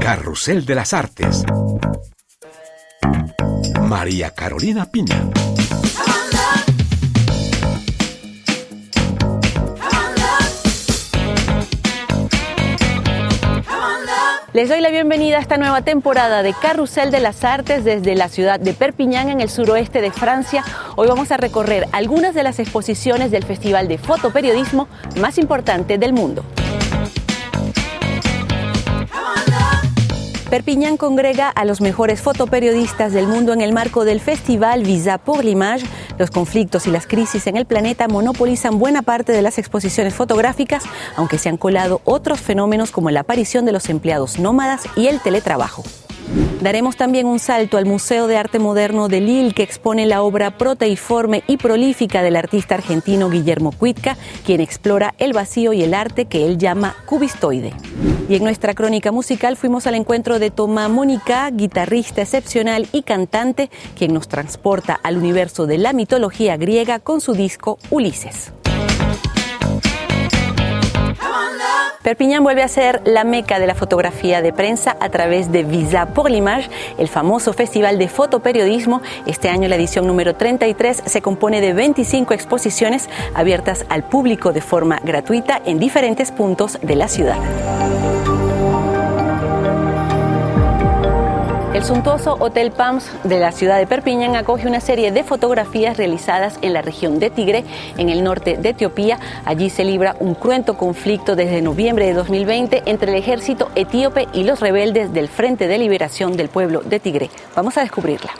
Carrusel de las Artes. María Carolina Piña. Les doy la bienvenida a esta nueva temporada de Carrusel de las Artes desde la ciudad de Perpiñán en el suroeste de Francia. Hoy vamos a recorrer algunas de las exposiciones del Festival de Fotoperiodismo más importante del mundo. Perpiñán congrega a los mejores fotoperiodistas del mundo en el marco del festival Visa pour l'Image. Los conflictos y las crisis en el planeta monopolizan buena parte de las exposiciones fotográficas, aunque se han colado otros fenómenos como la aparición de los empleados nómadas y el teletrabajo. Daremos también un salto al Museo de Arte Moderno de Lille, que expone la obra proteiforme y prolífica del artista argentino Guillermo Cuitca, quien explora el vacío y el arte que él llama cubistoide. Y en nuestra crónica musical fuimos al encuentro de Tomá Mónica, guitarrista excepcional y cantante, quien nos transporta al universo de la mitología griega con su disco Ulises. Perpiñán vuelve a ser la meca de la fotografía de prensa a través de Visa pour l'Image, el famoso festival de fotoperiodismo. Este año la edición número 33 se compone de 25 exposiciones abiertas al público de forma gratuita en diferentes puntos de la ciudad. El suntuoso Hotel Pams de la ciudad de Perpiñán acoge una serie de fotografías realizadas en la región de Tigre, en el norte de Etiopía. Allí se libra un cruento conflicto desde noviembre de 2020 entre el ejército etíope y los rebeldes del Frente de Liberación del Pueblo de Tigre. Vamos a descubrirla.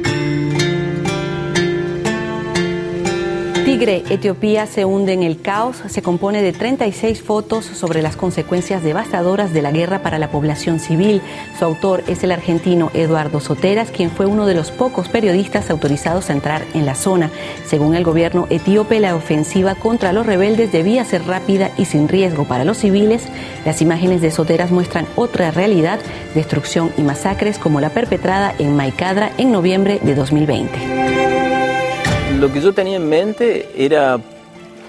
Tigre, Etiopía se hunde en el caos, se compone de 36 fotos sobre las consecuencias devastadoras de la guerra para la población civil. Su autor es el argentino Eduardo Soteras, quien fue uno de los pocos periodistas autorizados a entrar en la zona. Según el gobierno etíope, la ofensiva contra los rebeldes debía ser rápida y sin riesgo para los civiles. Las imágenes de Soteras muestran otra realidad, destrucción y masacres como la perpetrada en Maicadra en noviembre de 2020 lo que yo tenía en mente era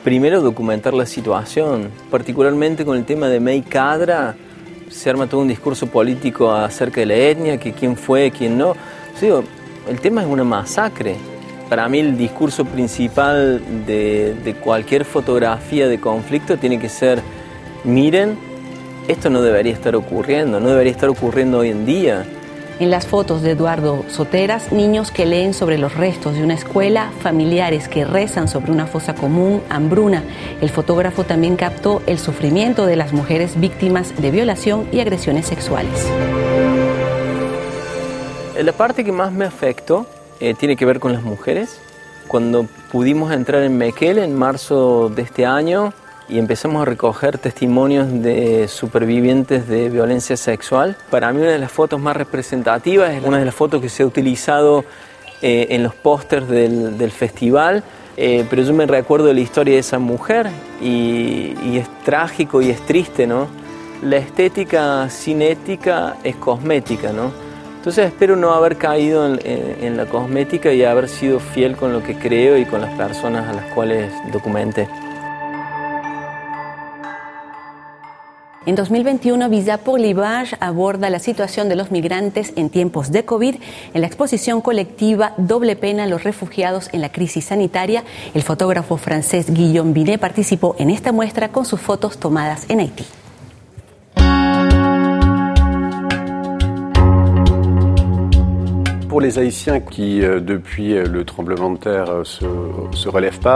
primero documentar la situación, particularmente con el tema de May Cadra, se arma todo un discurso político acerca de la etnia, que quién fue, quién no. el tema es una masacre. Para mí el discurso principal de, de cualquier fotografía de conflicto tiene que ser, miren, esto no debería estar ocurriendo, no debería estar ocurriendo hoy en día. En las fotos de Eduardo Soteras, niños que leen sobre los restos de una escuela, familiares que rezan sobre una fosa común, hambruna. El fotógrafo también captó el sufrimiento de las mujeres víctimas de violación y agresiones sexuales. La parte que más me afectó eh, tiene que ver con las mujeres. Cuando pudimos entrar en Mekele en marzo de este año, y empezamos a recoger testimonios de supervivientes de violencia sexual. Para mí una de las fotos más representativas es una de las fotos que se ha utilizado eh, en los pósters del, festival, eh, pero yo me recuerdo la historia de esa mujer y, es trágico y es triste, ¿no? La estética sin ética es cosmética, ¿no? Entonces espero no haber caído en, en la cosmética y haber sido fiel con lo que creo y con las personas a las cuales documenté. En 2021, Visa pour aborda la situación de los migrantes en tiempos de COVID. En la exposición colectiva Doble Pena, los refugiados en la crisis sanitaria, el fotógrafo francés Guillaume Binet participó en esta muestra con sus fotos tomadas en Haití.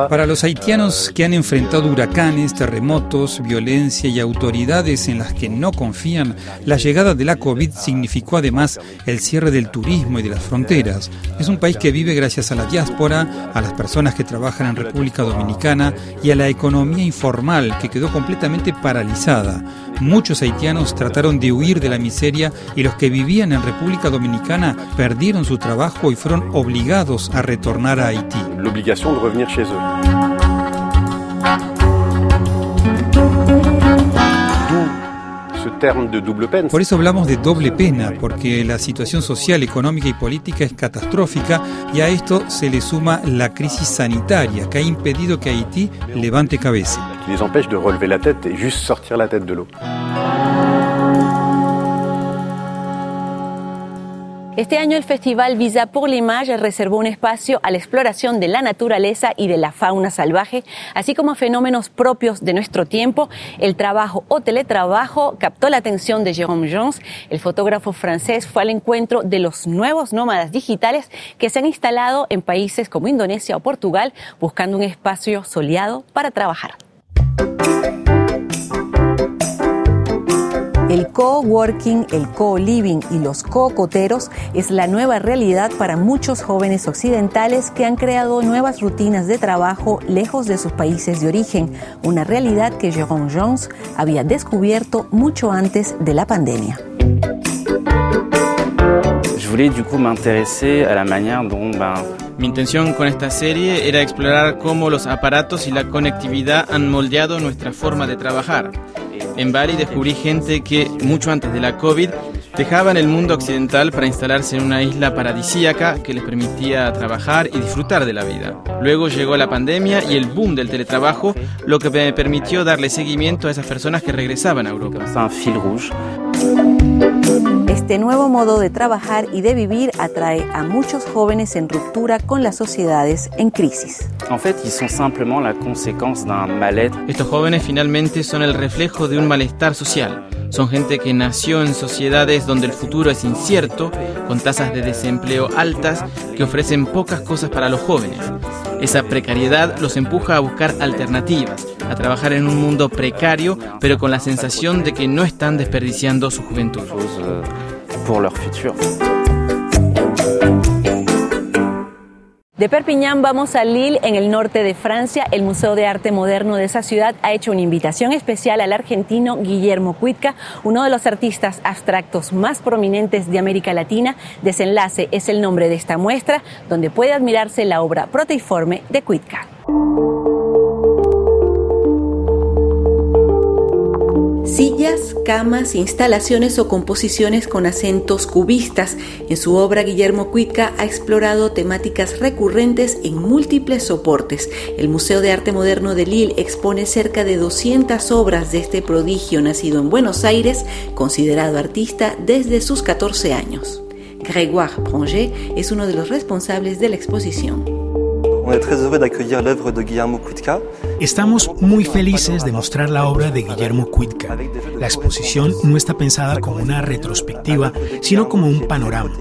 Para los haitianos que han enfrentado huracanes, terremotos, violencia y autoridades en las que no confían, la llegada de la COVID significó además el cierre del turismo y de las fronteras. Es un país que vive gracias a la diáspora, a las personas que trabajan en República Dominicana y a la economía informal que quedó completamente paralizada. Muchos haitianos trataron de huir de la miseria y los que vivían en República Dominicana perdieron su trabajo y fueron obligados a retornar a Haití. Por eso hablamos de doble pena, porque la situación social, económica y política es catastrófica y a esto se le suma la crisis sanitaria que ha impedido que Haití levante cabeza. Les empêche de relever la tête et juste sortir la tête de l'eau. Este año el Festival Visa pour l'Image reservó un espacio a la exploración de la naturaleza y de la fauna salvaje, así como fenómenos propios de nuestro tiempo. El trabajo o teletrabajo captó la atención de Jérôme Jones. El fotógrafo francés fue al encuentro de los nuevos nómadas digitales que se han instalado en países como Indonesia o Portugal buscando un espacio soleado para trabajar. El co-working, el co-living y los co-coteros es la nueva realidad para muchos jóvenes occidentales que han creado nuevas rutinas de trabajo lejos de sus países de origen, una realidad que Jérôme Jones había descubierto mucho antes de la pandemia. Mi intención con esta serie era explorar cómo los aparatos y la conectividad han moldeado nuestra forma de trabajar. En Bali descubrí gente que, mucho antes de la COVID, dejaban el mundo occidental para instalarse en una isla paradisíaca que les permitía trabajar y disfrutar de la vida. Luego llegó la pandemia y el boom del teletrabajo, lo que me permitió darle seguimiento a esas personas que regresaban a Europa. Este nuevo modo de trabajar y de vivir atrae a muchos jóvenes en ruptura con las sociedades en crisis. Estos jóvenes finalmente son el reflejo de un malestar social. Son gente que nació en sociedades donde el futuro es incierto, con tasas de desempleo altas que ofrecen pocas cosas para los jóvenes. Esa precariedad los empuja a buscar alternativas, a trabajar en un mundo precario, pero con la sensación de que no están desperdiciando su juventud. De Perpiñán vamos a Lille, en el norte de Francia. El Museo de Arte Moderno de esa ciudad ha hecho una invitación especial al argentino Guillermo Cuitca, uno de los artistas abstractos más prominentes de América Latina. Desenlace es el nombre de esta muestra, donde puede admirarse la obra proteiforme de Cuitca. Sillas, camas, instalaciones o composiciones con acentos cubistas. En su obra, Guillermo Cuitca ha explorado temáticas recurrentes en múltiples soportes. El Museo de Arte Moderno de Lille expone cerca de 200 obras de este prodigio nacido en Buenos Aires, considerado artista desde sus 14 años. Grégoire Pronger es uno de los responsables de la exposición. Estamos muy felices de mostrar la obra de Guillermo Cuitca. La exposición no está pensada como una retrospectiva, sino como un panorama.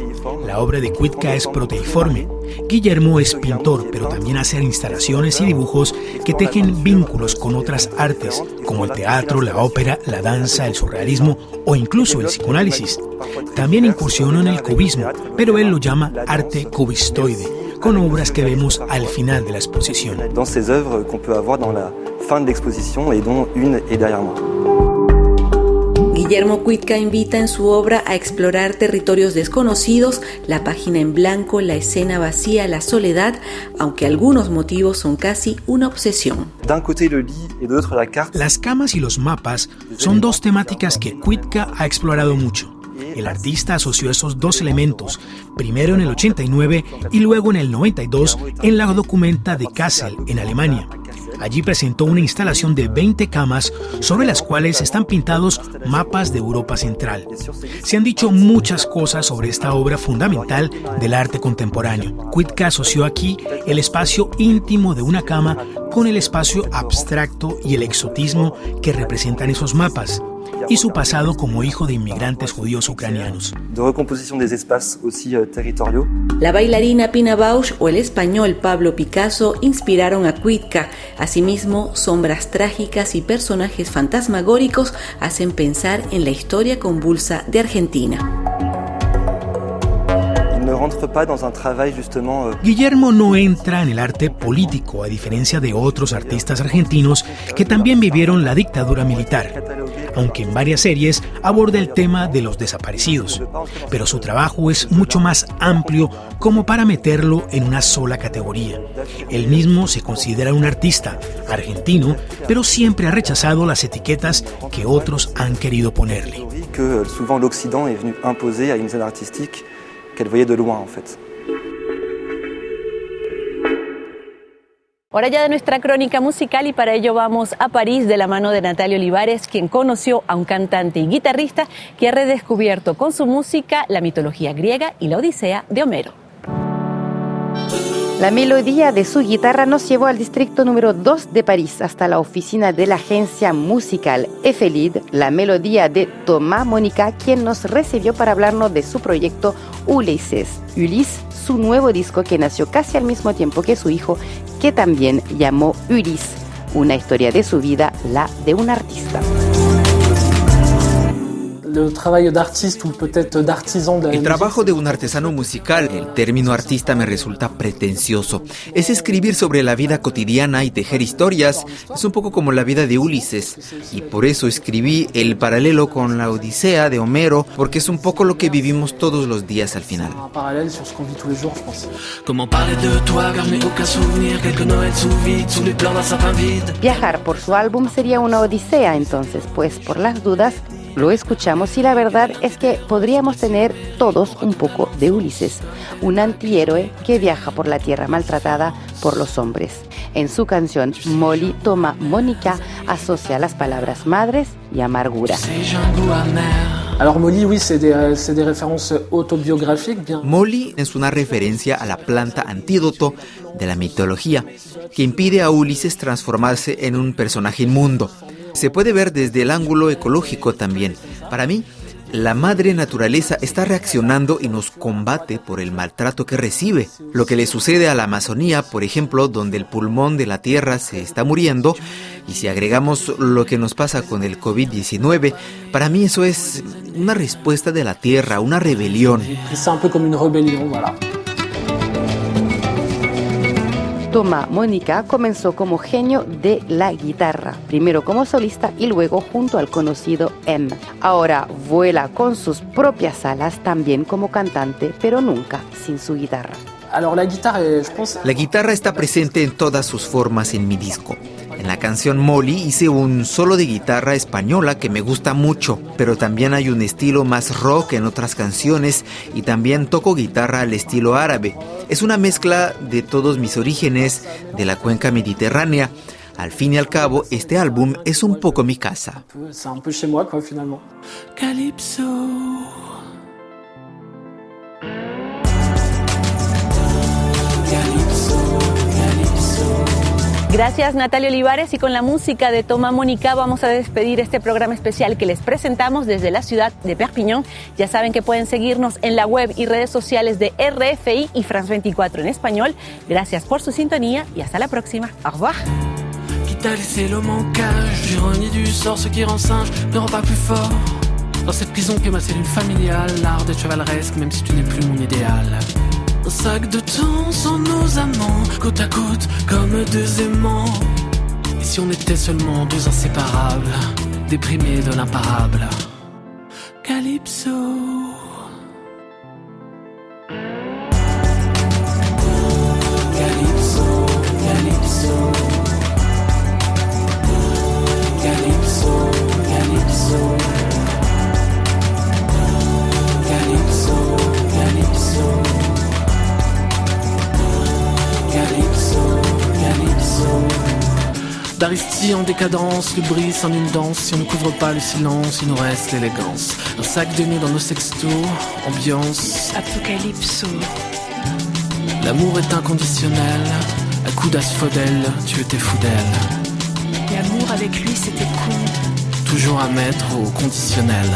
La obra de Cuitca es proteiforme. Guillermo es pintor, pero también hace instalaciones y dibujos que tejen vínculos con otras artes, como el teatro, la ópera, la danza, el surrealismo o incluso el psicoanálisis. También incursionó en el cubismo, pero él lo llama arte cubistoide con obras que vemos al final de la exposición. Dans ces œuvres qu'on peut avoir dans la fin de l'exposition et dont une est derrière moi. Guillermo Cuitca invita en su obra a explorar territorios desconocidos, la página en blanco, la escena vacía, la soledad, aunque algunos motivos son casi una obsesión. Las camas y los mapas son dos temáticas que Cuitca ha explorado mucho. El artista asoció esos dos elementos, primero en el 89 y luego en el 92 en la documenta de Kassel, en Alemania. Allí presentó una instalación de 20 camas sobre las cuales están pintados mapas de Europa Central. Se han dicho muchas cosas sobre esta obra fundamental del arte contemporáneo. Kuitka asoció aquí el espacio íntimo de una cama con el espacio abstracto y el exotismo que representan esos mapas y su pasado como hijo de inmigrantes judíos ucranianos. Euh, La bailarina Pina Bausch o el español Pablo Picasso inspiraron a Kuitka. Asimismo, sombras trágicas y personajes fantasmagóricos hacen pensar en la historia convulsa de Argentina. Euh, Guillermo no entra en el arte político, a diferencia de otros artistas argentinos que también vivieron la dictadura militar, aunque en varias series aborda el tema de los desaparecidos. Pero su trabajo es mucho más amplio como para meterlo en una sola categoría. Él mismo se considera un artista argentino, pero siempre ha rechazado las etiquetas que otros han querido ponerle. qu'elle voyait de loin en fait. Hora ya de nuestra crónica musical y para ello vamos a París de la mano de Natalia Olivares, quien conoció a un cantante y guitarrista que ha redescubierto con su música la mitología griega y la Odisea de Homero. La melodía de su guitarra nos llevó al distrito número 2 de París, hasta la oficina de la agencia musical Efelid, la melodía de Thomas Mónica, quien nos recibió para hablarnos de su proyecto Ulises. Ulysse, su nuevo disco que nació casi al mismo tiempo que su hijo, que también llamó Ulysse, una historia de su vida, la de un artista. El trabajo de un artesano musical, el término artista me resulta pretencioso. Es escribir sobre la vida cotidiana y tejer historias. Es un poco como la vida de Ulises. Y por eso escribí el paralelo con la Odisea de Homero, porque es un poco lo que vivimos todos los días al final. Viajar por su álbum sería una odisea entonces, pues por las dudas lo escuchamos y la verdad es que podríamos tener todos un poco de Ulises, un antihéroe que viaja por la tierra maltratada por los hombres. En su canción, Molly toma Mónica asocia las palabras madres y amargura. Molly es una referencia a la planta antídoto de la mitología que impide a Ulises transformarse en un personaje inmundo se puede ver desde el ángulo ecológico también. Para mí, la madre naturaleza está reaccionando y nos combate por el maltrato que recibe. Lo que le sucede a la Amazonía, por ejemplo, donde el pulmón de la tierra se está muriendo, y si agregamos lo que nos pasa con el COVID-19, para mí eso es una respuesta de la tierra, una rebelión. Toma Mónica comenzó como genio de la guitarra, primero como solista y luego junto al conocido M. Ahora vuela con sus propias alas también como cantante, pero nunca sin su guitarra. La guitarra está presente en todas sus formas en mi disco. En la canción Molly hice un solo de guitarra española que me gusta mucho, pero también hay un estilo más rock en otras canciones y también toco guitarra al estilo árabe. Es una mezcla de todos mis orígenes de la cuenca mediterránea. Al fin y al cabo, este álbum es un poco mi casa. Gracias Natalia Olivares y con la música de Toma Mónica vamos a despedir este programa especial que les presentamos desde la ciudad de Perpignan. Ya saben que pueden seguirnos en la web y redes sociales de RFI y France 24 en español. Gracias por su sintonía y hasta la próxima. Au revoir. Dans cette prison que ma cellule familiale, l'art de chevaleresque, même si tu n'es plus mon idéal. Un sac de temps sans nos amants, côte à côte comme deux aimants. Et si on était seulement deux inséparables, déprimés de l'imparable Calypso. Calypso, D'Aristie en décadence, le bris en une danse. Si on ne couvre pas le silence, il nous reste l'élégance. Un sac de nœuds dans nos sextos, ambiance. Apocalypso. L'amour est inconditionnel. À coup d'asphodèle, tu étais fou d'elle. L'amour avec lui, c'était con. Toujours à mettre au conditionnel.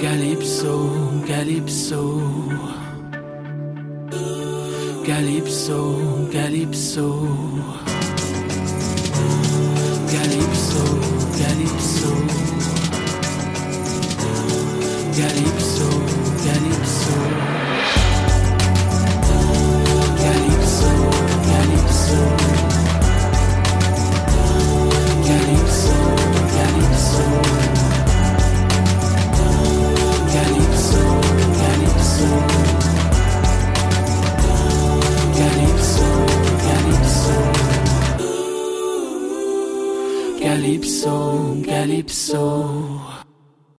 Calypso. Calypso, Calypso. Calypso, Calypso. Calypso, Calypso.